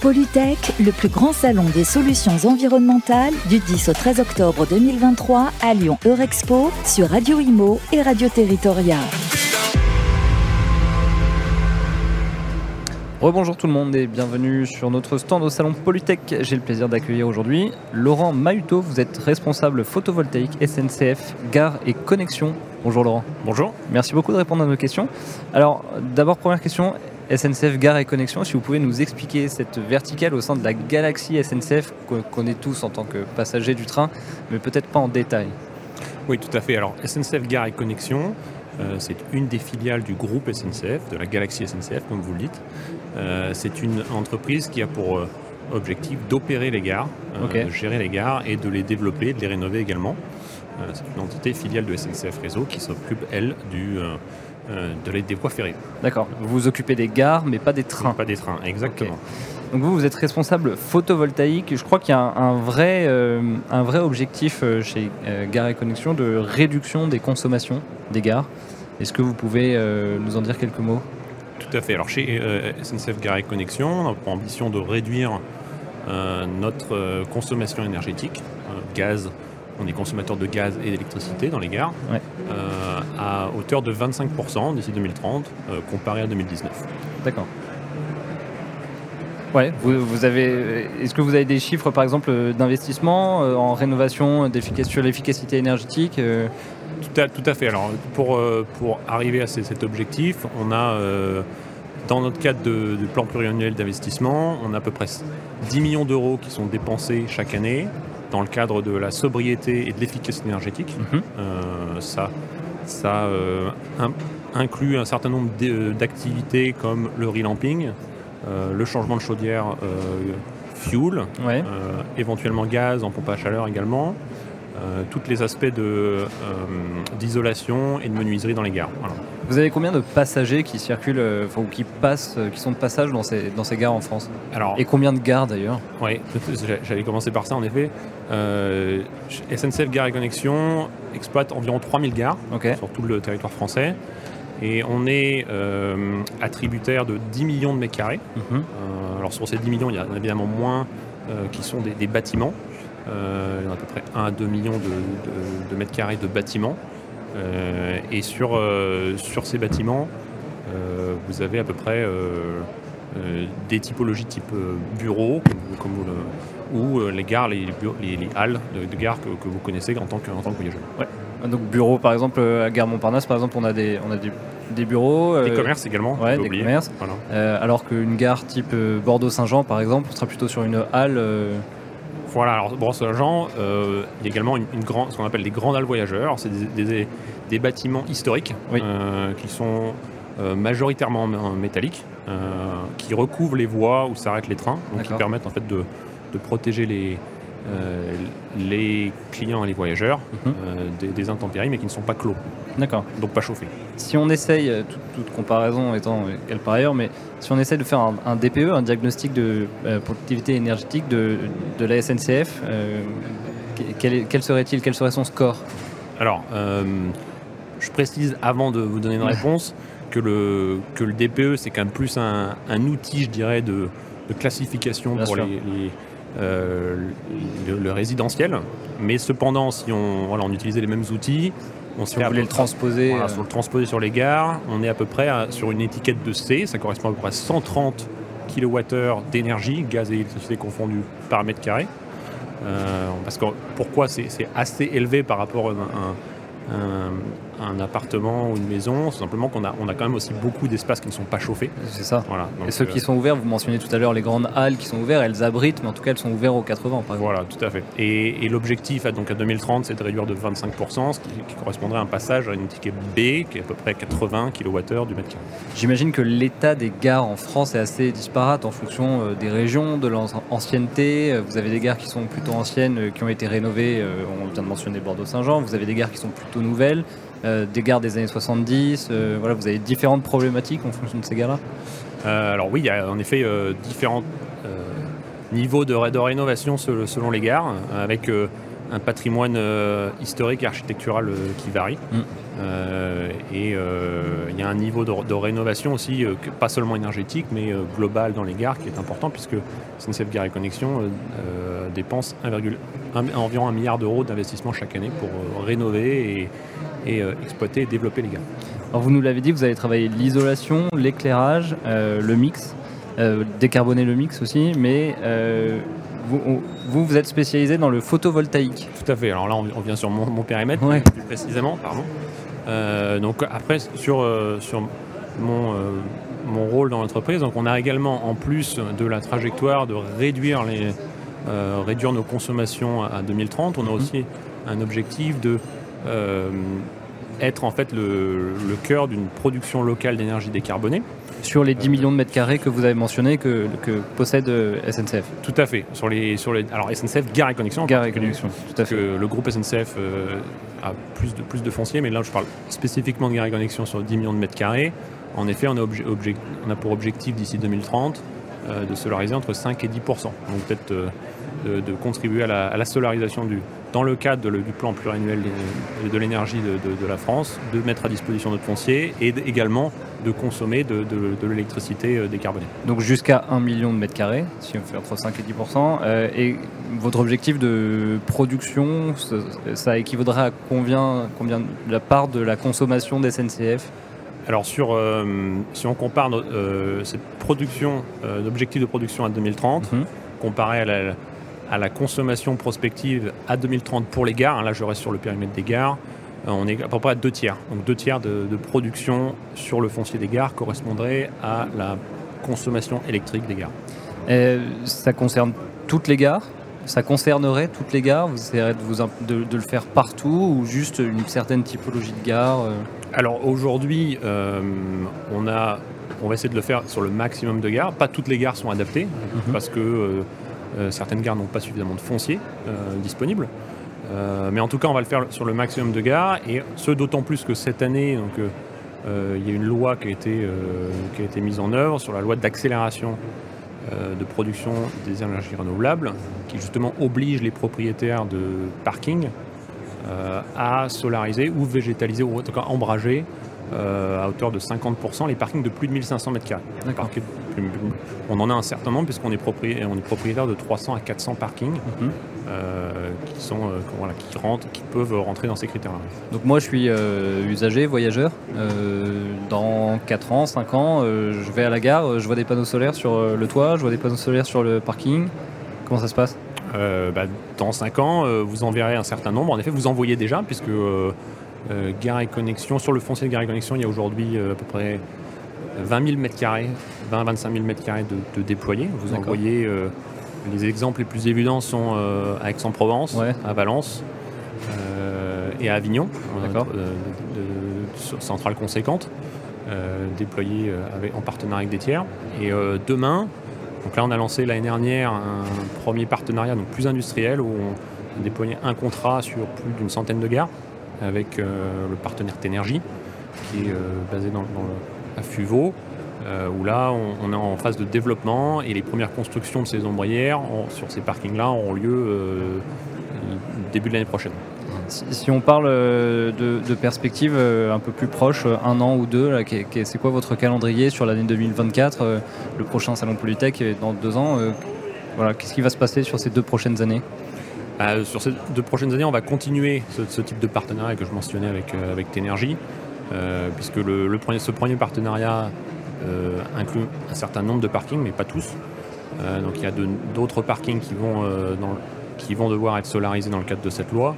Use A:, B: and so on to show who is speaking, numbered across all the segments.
A: Polytech, le plus grand salon des solutions environnementales du 10 au 13 octobre 2023 à Lyon Eurexpo sur Radio Imo et Radio Territoria.
B: Rebonjour tout le monde et bienvenue sur notre stand au salon Polytech. J'ai le plaisir d'accueillir aujourd'hui Laurent Mahuto. Vous êtes responsable photovoltaïque SNCF, gare et connexion. Bonjour Laurent.
C: Bonjour.
B: Merci beaucoup de répondre à nos questions. Alors d'abord première question, SNCF Gare et Connexion, si vous pouvez nous expliquer cette verticale au sein de la galaxie SNCF qu'on connaît tous en tant que passagers du train, mais peut-être pas en détail.
C: Oui, tout à fait. Alors SNCF Gare et Connexion, euh, c'est une des filiales du groupe SNCF, de la galaxie SNCF, comme vous le dites. Euh, c'est une entreprise qui a pour euh, objectif d'opérer les gares, de gérer les gares et de les développer, de les rénover également. c'est une entité filiale de SNCF Réseau qui s'occupe, elle, du de l'aide des voies ferrées.
B: D'accord. Vous vous occupez des gares, mais pas des trains.
C: Pas des trains, exactement.
B: Donc vous, vous êtes responsable photovoltaïque. Je crois qu'il y a un, vrai, euh, un vrai objectif euh, chez Gare et Connexion de réduction des consommations des gares. Est-ce que vous pouvez nous en dire quelques mots?
C: Tout à fait. Alors chez SNCF Gare et Connexion, on a pour ambition de réduire notre consommation énergétique, gaz, on est consommateur de gaz et d'électricité dans les gares, euh, à hauteur de 25% d'ici 2030, euh, comparé à 2019.
B: D'accord. Ouais, vous, avez. Est-ce que vous avez des chiffres, par exemple, d'investissement euh, en rénovation, sur l'efficacité énergétique
C: tout, à, tout à fait. Alors, pour, pour arriver à cet objectif, on a, dans notre cadre de, de plan pluriannuel d'investissement, on a à peu près 10 millions d'euros qui sont dépensés chaque année dans le cadre de la sobriété et de l'efficacité énergétique. Mhm. Euh, ça ça euh, inclut un certain nombre euh, d'activités comme le relamping, le changement de chaudière fuel, éventuellement gaz en pompe à chaleur également, euh, tous les aspects euh, d'isolation et de menuiserie dans les gares.
B: Vous avez combien de passagers qui circulent, euh, ou qui passent, qui sont de passage dans ces, dans ces gares en France? Alors, Et combien de gares d'ailleurs?
C: Oui, j'allais commencer par ça en effet. SNCF Gare et Connexion exploite environ 3000 gares sur tout le territoire français. Et on est attributaire de 10 millions de mètres carrés. Mhm. alors sur ces 10 millions, il y a évidemment moins qui sont des bâtiments. Euh, il y a à peu près 1 à 2 millions de, mètres carrés de bâtiments. Euh, et sur, euh, sur ces bâtiments, vous avez à peu près des typologies type bureaux, comme ou les gares, les, les, halles de, gare que, vous connaissez en tant que, en tant que voyageur.
B: Donc bureau par exemple à Gare Montparnasse par exemple on a des, on a des, bureaux.
C: des commerces également.
B: Ouais, des commerces. alors qu'une gare type Bordeaux-Saint-Jean par exemple on sera plutôt sur une halle
C: voilà, alors Brosse-Jean, euh, il y a également une, ce qu'on appelle des grandes halles voyageurs. C'est des, bâtiments historiques euh, qui sont euh, majoritairement métalliques, qui recouvrent les voies où s'arrêtent les trains, donc qui permettent en fait de protéger les, euh, les clients et les voyageurs mhm. euh, des, intempéries, mais qui ne sont pas clos.
B: D'accord.
C: Donc pas chauffés.
B: Si on essaye, euh, toute, comparaison étant quelle par ailleurs, mais si on essaye de faire un, DPE, un diagnostic de productivité énergétique de, la SNCF, quel, serait-il Quel serait son score?
C: Alors, je précise avant de vous donner une réponse que le, que le DPE, c'est quand même plus un, outil, je dirais, de, classification pour les euh, le, résidentiel. Mais cependant, si on, voilà, on utilisait les mêmes outils,
B: on si on le transposer,
C: voilà, sur le transposer sur les gares, on est à peu près sur une étiquette de C, ça correspond à peu près à 130 kWh d'énergie, gaz et électricité confondus par mètre carré. Euh, parce que pourquoi c'est assez élevé par rapport à un, un, appartement ou une maison, c'est simplement qu'on a, on a quand même aussi beaucoup d'espaces qui ne sont pas chauffés.
B: C'est ça. Voilà, et ceux qui euh, sont ouverts, vous mentionnez tout à l'heure les grandes halles qui sont ouvertes, elles abritent, mais en tout cas elles sont ouvertes aux 80 par
C: Voilà, tout à fait. Et, l'objectif donc à 2030, c'est de réduire de 25%, ce qui, correspondrait à un passage à une étiquette B, qui est à peu près 80 kWh du mètre carré.
B: J'imagine que l'état des gares en France est assez disparate en fonction euh, des régions, de l'ancienneté. Vous avez des gares qui sont plutôt anciennes, euh, qui ont été rénovées, on vient de mentionner Bordeaux-Saint-Jean, vous avez des gares qui sont plutôt nouvelles. Euh, des gares des années 70 euh, voilà, Vous avez différentes problématiques en fonction de ces gares-là
C: euh, Alors oui, il y a en effet différents niveaux de, rénovation selon les gares, avec un patrimoine historique et architectural qui varie. Mm. et il y a un niveau de, rénovation aussi, pas seulement énergétique, mais global dans les gares qui est important puisque SNCF Gare et Connexion dépense environ un milliard d'euros d'investissement chaque année pour rénover et, exploiter et développer les gares.
B: Alors vous nous l'avez dit, vous avez travaillé l'isolation, l'éclairage, le mix. Euh, décarboner le mix aussi, mais euh, vous, vous, êtes spécialisé dans le photovoltaïque.
C: Tout à fait. Alors là, on, vient sur mon, périmètre, plus précisément, pardon. Euh, donc après, sur, sur mon, mon rôle dans l'entreprise, donc on a également, en plus de la trajectoire de réduire, les, réduire nos consommations à 2030, on a mhm. aussi un objectif de être en fait le, le cœur d'une production locale d'énergie décarbonée
B: sur les 10 millions de mètres carrés que vous avez mentionné que, possède euh, SNCF.
C: Tout à fait. Sur les, sur les, alors SNCF, Gare et Connexion.
B: Gare et Connexion, tout à fait.
C: le groupe SNCF euh, a plus de, plus de foncier, mais là je parle spécifiquement de Gare et Connexion sur 10 millions de mètres carrés. En effet, on a, on a pour objectif d'ici 2030 euh, de solariser entre 5 et 10% Donc peut-être de, contribuer à la, solarisation du, dans le cadre du plan pluriannuel de, l'énergie de, la France, de mettre à disposition notre foncier et également de consommer de, l'électricité euh, décarbonée.
B: Donc jusqu'à 1 million de mètres carrés, si on fait entre 5 et 10% euh, Et votre objectif de production, ça, équivaudrait à combien, combien la part de la consommation des SNCF
C: alors sur, euh, si on compare cette production, l'objectif de production à 2030, mhm. comparé à la, à la consommation prospective à 2030 pour les gares, hein, là je reste sur le périmètre des gares, euh, on est à peu près à deux tiers. Donc deux tiers de, production sur le foncier des gares correspondrait à la consommation électrique des gares.
B: ça concerne toutes les gares? Ça concernerait toutes les gares? Vous essayerez de, vous, de, le faire partout ou juste une certaine typologie de gare euh?
C: Alors aujourd'hui, euh, on, a, on va essayer de le faire sur le maximum de gares. Pas toutes les gares sont adaptées mhm. parce que certaines gares n'ont pas suffisamment de foncier disponible. Euh, mais en tout cas, on va le faire sur le maximum de gares, et ce d'autant plus que cette année, euh, euh, il y a une loi qui a, été, qui a été mise en œuvre sur la loi d'accélération de production des énergies renouvelables, qui justement oblige les propriétaires de parking à solariser ou végétaliser, ou en tout cas embrager à hauteur de 50% les parkings de plus de 1500 m2. On en a un certain nombre puisqu'on est, propriétaire, est propriétaire de 300 à 400 parkings. Mhm. Euh, qui, sont, euh, qui, rentrent, qui peuvent rentrer dans ces critères-là.
B: Donc moi je suis euh, usager, voyageur. dans 4 ans, 5 ans, je vais à la gare, je vois des panneaux solaires sur le toit, je vois des panneaux solaires sur le parking. Comment ça se passe?
C: Bah, Dans 5 ans, vous en verrez un certain nombre. En effet, vous en voyez déjà, puisque Gare et Connexion, sur le foncier de Gare et Connexion, il y a aujourd'hui à peu près 20 000 m2, 20-25 000 m2 de, déployés. Vous en voyez les exemples les plus évidents sont euh, à Aix-en-Provence, à Valence euh, et à Avignon, euh, de, centrales conséquentes, déployées en partenariat avec des tiers. Et demain, donc là on a lancé l'année dernière un premier partenariat donc plus industriel où on a déployé un contrat sur plus d'une centaine de gares avec le partenaire Ténergie qui est basé dans, à Fuveau euh, où là, on, est en phase de développement et les premières constructions de ces ombrières sur ces parkings-là auront lieu euh, début de l'année prochaine.
B: Si, on parle euh, de, perspectives un peu plus proches, un an ou deux, c'est quoi votre calendrier sur l'année 2024 Le prochain salon Polytech dans deux ans. voilà, Qu'est-ce qui va se passer sur ces deux prochaines années?
C: Bah, Sur ces deux prochaines années, on va continuer ce, type de partenariat que je mentionnais avec, avec Ténergie, puisque le, premier, ce premier partenariat euh, inclut un certain nombre de parkings, mais pas tous. Euh, donc il y a d'autres parkings qui vont, euh, devoir être solarisés dans le cadre de cette loi.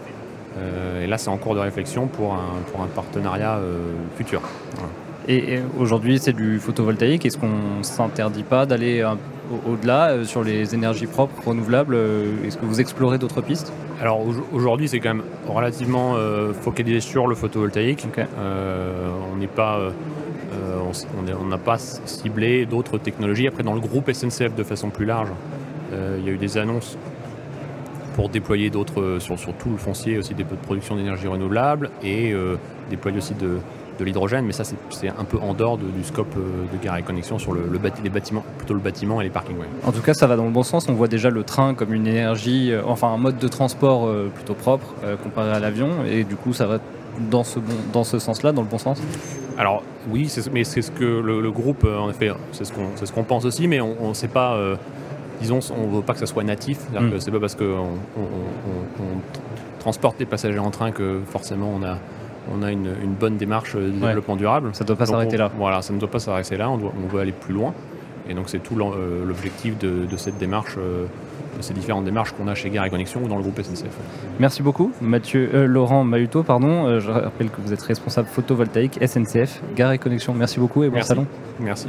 C: et là, c'est en cours de réflexion pour un, pour un partenariat futur.
B: Et, aujourd'hui, c'est du photovoltaïque. Est-ce qu'on ne s'interdit pas d'aller au-delà sur les énergies propres, renouvelables Est-ce que vous explorez d'autres pistes?
C: Alors aujourd'hui, c'est quand même relativement focalisé sur le photovoltaïque. on n'est pas on n'a pas ciblé d'autres technologies. Après, dans le groupe SNCF de façon plus large, euh, il y a eu des annonces pour déployer d'autres, euh, sur, tout le foncier, aussi des de production d'énergie renouvelable et euh, déployer aussi de, de l'hydrogène, mais ça c'est un peu en dehors du scope de Gare et Connexion sur le, les bâtiments, plutôt le bâtiment et les parkings.
B: En tout cas, ça va dans le bon sens. On voit déjà le train comme une énergie, enfin un mode de transport plutôt propre comparé à l'avion, et du coup, ça va dans ce, bon, dans ce sens-là, dans le bon sens
C: Alors oui, mais c'est ce que le, groupe, en effet, c'est ce qu'on ce qu'on pense aussi, mais on ne sait pas disons, on ne veut pas que ça soit natif. Mm. C'est pas parce qu'on transporte des passagers en train que forcément on a, on a une, bonne démarche de développement durable.
B: Ça ne doit pas s'arrêter là.
C: Voilà, ça ne doit pas s'arrêter là, on, doit, on veut aller plus loin. Et donc c'est tout euh, l'objectif de, cette démarche, euh, de ces différentes démarches qu'on a chez Gare et Connexion ou dans le groupe SNCF.
B: Merci beaucoup, Mathieu, euh, Laurent Mahuto, pardon. je rappelle que vous êtes responsable photovoltaïque SNCF, Gare et Connexion. Merci beaucoup et bon salon.
C: Merci.